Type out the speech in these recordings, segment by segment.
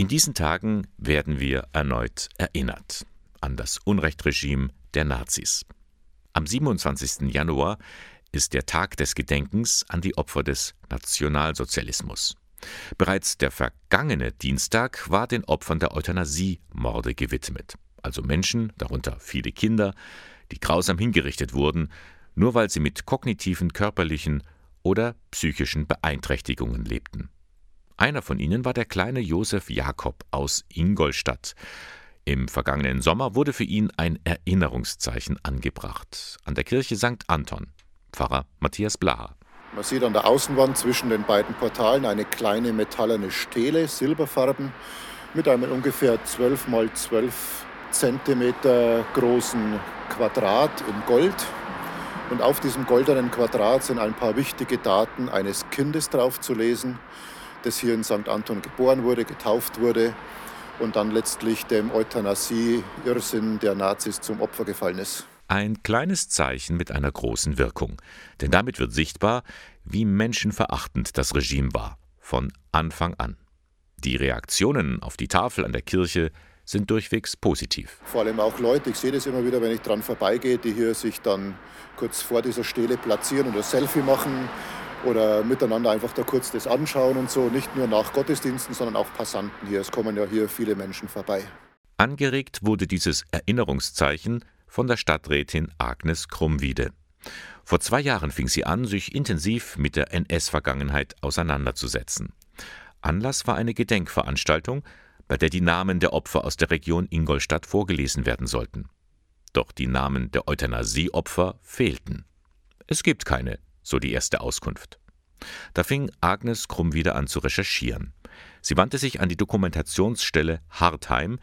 In diesen Tagen werden wir erneut erinnert an das Unrechtregime der Nazis. Am 27. Januar ist der Tag des Gedenkens an die Opfer des Nationalsozialismus. Bereits der vergangene Dienstag war den Opfern der Euthanasie-Morde gewidmet, also Menschen, darunter viele Kinder, die grausam hingerichtet wurden, nur weil sie mit kognitiven, körperlichen oder psychischen Beeinträchtigungen lebten. Einer von ihnen war der kleine Josef Jakob aus Ingolstadt. Im vergangenen Sommer wurde für ihn ein Erinnerungszeichen angebracht an der Kirche St. Anton. Pfarrer Matthias Blaha. Man sieht an der Außenwand zwischen den beiden Portalen eine kleine metallene Stele, silberfarben, mit einem ungefähr 12 mal 12 Zentimeter großen Quadrat in Gold. Und auf diesem goldenen Quadrat sind ein paar wichtige Daten eines Kindes drauf zu lesen, das hier in St. Anton geboren wurde, getauft wurde und dann letztlich dem Euthanasie-Irrsinn der Nazis zum Opfer gefallen ist. Ein kleines Zeichen mit einer großen Wirkung, denn damit wird sichtbar, wie menschenverachtend das Regime war, von Anfang an. Die Reaktionen auf die Tafel an der Kirche sind durchwegs positiv. Vor allem auch Leute, ich sehe das immer wieder, wenn ich dran vorbeigehe, die hier sich dann kurz vor dieser Stele platzieren und ein Selfie machen oder miteinander einfach da kurz das anschauen und so. Nicht nur nach Gottesdiensten, sondern auch Passanten hier. Es kommen ja hier viele Menschen vorbei. Angeregt wurde dieses Erinnerungszeichen von der Stadträtin Agnes Krummwiede. Vor zwei Jahren fing sie an, sich intensiv mit der NS-Vergangenheit auseinanderzusetzen. Anlass war eine Gedenkveranstaltung, bei der die Namen der Opfer aus der Region Ingolstadt vorgelesen werden sollten. Doch die Namen der Euthanasieopfer fehlten. Es gibt keine, so die erste Auskunft. Da fing Agnes Krumm wieder an zu recherchieren. Sie wandte sich an die Dokumentationsstelle Hartheim,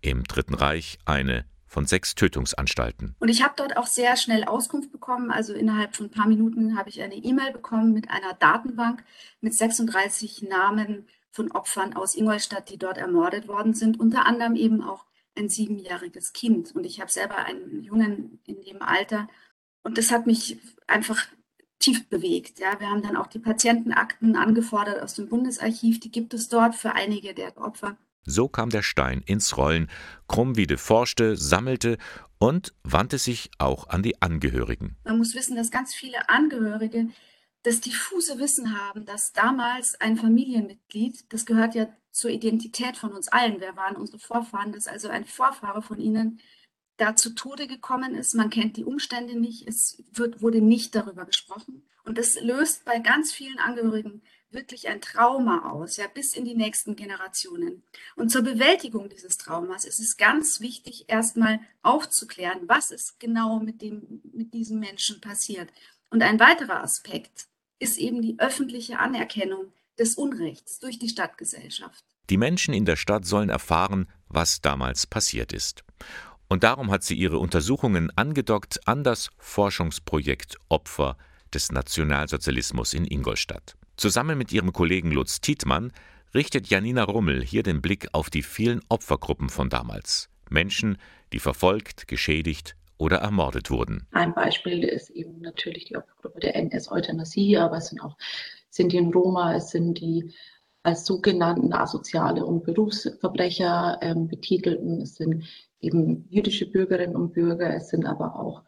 im Dritten Reich eine von sechs Tötungsanstalten. Und ich habe dort auch sehr schnell Auskunft bekommen. Also innerhalb von ein paar Minuten habe ich eine E-Mail bekommen mit einer Datenbank mit 36 Namen von Opfern aus Ingolstadt, die dort ermordet worden sind. Unter anderem eben auch ein siebenjähriges Kind. Und ich habe selber einen Jungen in dem Alter. Und das hat mich einfach tief bewegt. Ja, wir haben dann auch die Patientenakten angefordert aus dem Bundesarchiv. Die gibt es dort für einige der Opfer. So kam der Stein ins Rollen. Krummwiede forschte, sammelte und wandte sich auch an die Angehörigen. Man muss wissen, dass ganz viele Angehörige das diffuse Wissen haben, dass damals ein Familienmitglied, das gehört ja zur Identität von uns allen, wer waren unsere Vorfahren, dass also ein Vorfahre von ihnen da zu Tode gekommen ist. Man kennt die Umstände nicht, es wird, wurde nicht darüber gesprochen. Und das löst bei ganz vielen Angehörigen wirklich ein Trauma aus, ja, bis in die nächsten Generationen. Und zur Bewältigung dieses Traumas ist es ganz wichtig, erstmal aufzuklären, was ist genau mit dem, mit diesem Menschen passiert. Und ein weiterer Aspekt ist eben die öffentliche Anerkennung des Unrechts durch die Stadtgesellschaft. Die Menschen in der Stadt sollen erfahren, was damals passiert ist. Und darum hat sie ihre Untersuchungen angedockt an das Forschungsprojekt Opfer des Nationalsozialismus in Ingolstadt. Zusammen mit ihrem Kollegen Lutz Tietmann richtet Janina Rummel hier den Blick auf die vielen Opfergruppen von damals. Menschen, die verfolgt, geschädigt oder ermordet wurden. Ein Beispiel ist eben natürlich die Opfergruppe der NS-Euthanasie, aber es sind auch sind die Roma, es sind die als sogenannten asoziale und Berufsverbrecher ähm, betitelten, es sind eben jüdische Bürgerinnen und Bürger, es sind aber auch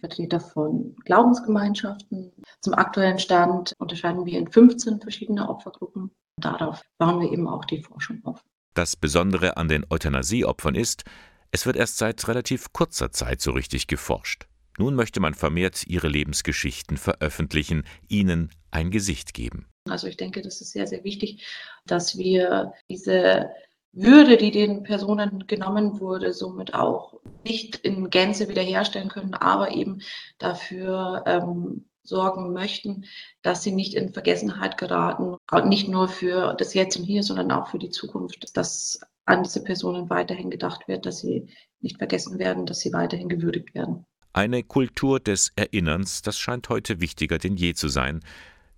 Vertreter von Glaubensgemeinschaften. Zum aktuellen Stand unterscheiden wir in 15 verschiedene Opfergruppen. Darauf bauen wir eben auch die Forschung auf. Das Besondere an den Euthanasieopfern ist, es wird erst seit relativ kurzer Zeit so richtig geforscht. Nun möchte man vermehrt ihre Lebensgeschichten veröffentlichen, ihnen ein Gesicht geben. Also ich denke, das ist sehr, sehr wichtig, dass wir diese würde, die den Personen genommen wurde, somit auch nicht in Gänze wiederherstellen können, aber eben dafür ähm, sorgen möchten, dass sie nicht in Vergessenheit geraten, nicht nur für das Jetzt und Hier, sondern auch für die Zukunft, dass an diese Personen weiterhin gedacht wird, dass sie nicht vergessen werden, dass sie weiterhin gewürdigt werden. Eine Kultur des Erinnerns, das scheint heute wichtiger denn je zu sein,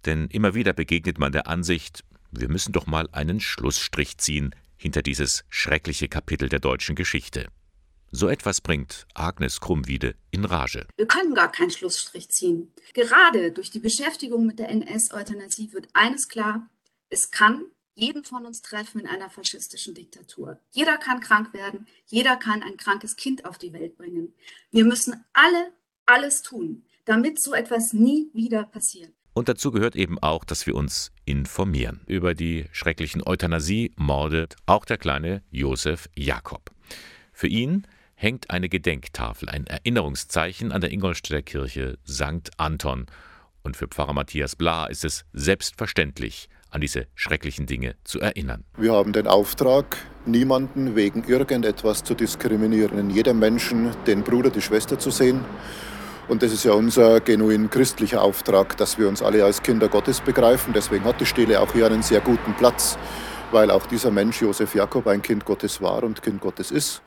denn immer wieder begegnet man der Ansicht, wir müssen doch mal einen Schlussstrich ziehen hinter dieses schreckliche Kapitel der deutschen Geschichte. So etwas bringt Agnes Krummwiede in Rage. Wir können gar keinen Schlussstrich ziehen. Gerade durch die Beschäftigung mit der NS-Euthanasie wird eines klar, es kann jeden von uns treffen in einer faschistischen Diktatur. Jeder kann krank werden, jeder kann ein krankes Kind auf die Welt bringen. Wir müssen alle alles tun, damit so etwas nie wieder passiert. Und dazu gehört eben auch, dass wir uns informieren über die schrecklichen Euthanasie-Morde, auch der kleine Josef Jakob. Für ihn hängt eine Gedenktafel, ein Erinnerungszeichen an der Ingolstädter Kirche St. Anton. Und für Pfarrer Matthias Bla ist es selbstverständlich, an diese schrecklichen Dinge zu erinnern. Wir haben den Auftrag, niemanden wegen irgendetwas zu diskriminieren, in jedem Menschen den Bruder, die Schwester zu sehen. Und das ist ja unser genuin christlicher Auftrag, dass wir uns alle als Kinder Gottes begreifen. Deswegen hat die Stele auch hier einen sehr guten Platz, weil auch dieser Mensch, Josef Jakob, ein Kind Gottes war und Kind Gottes ist.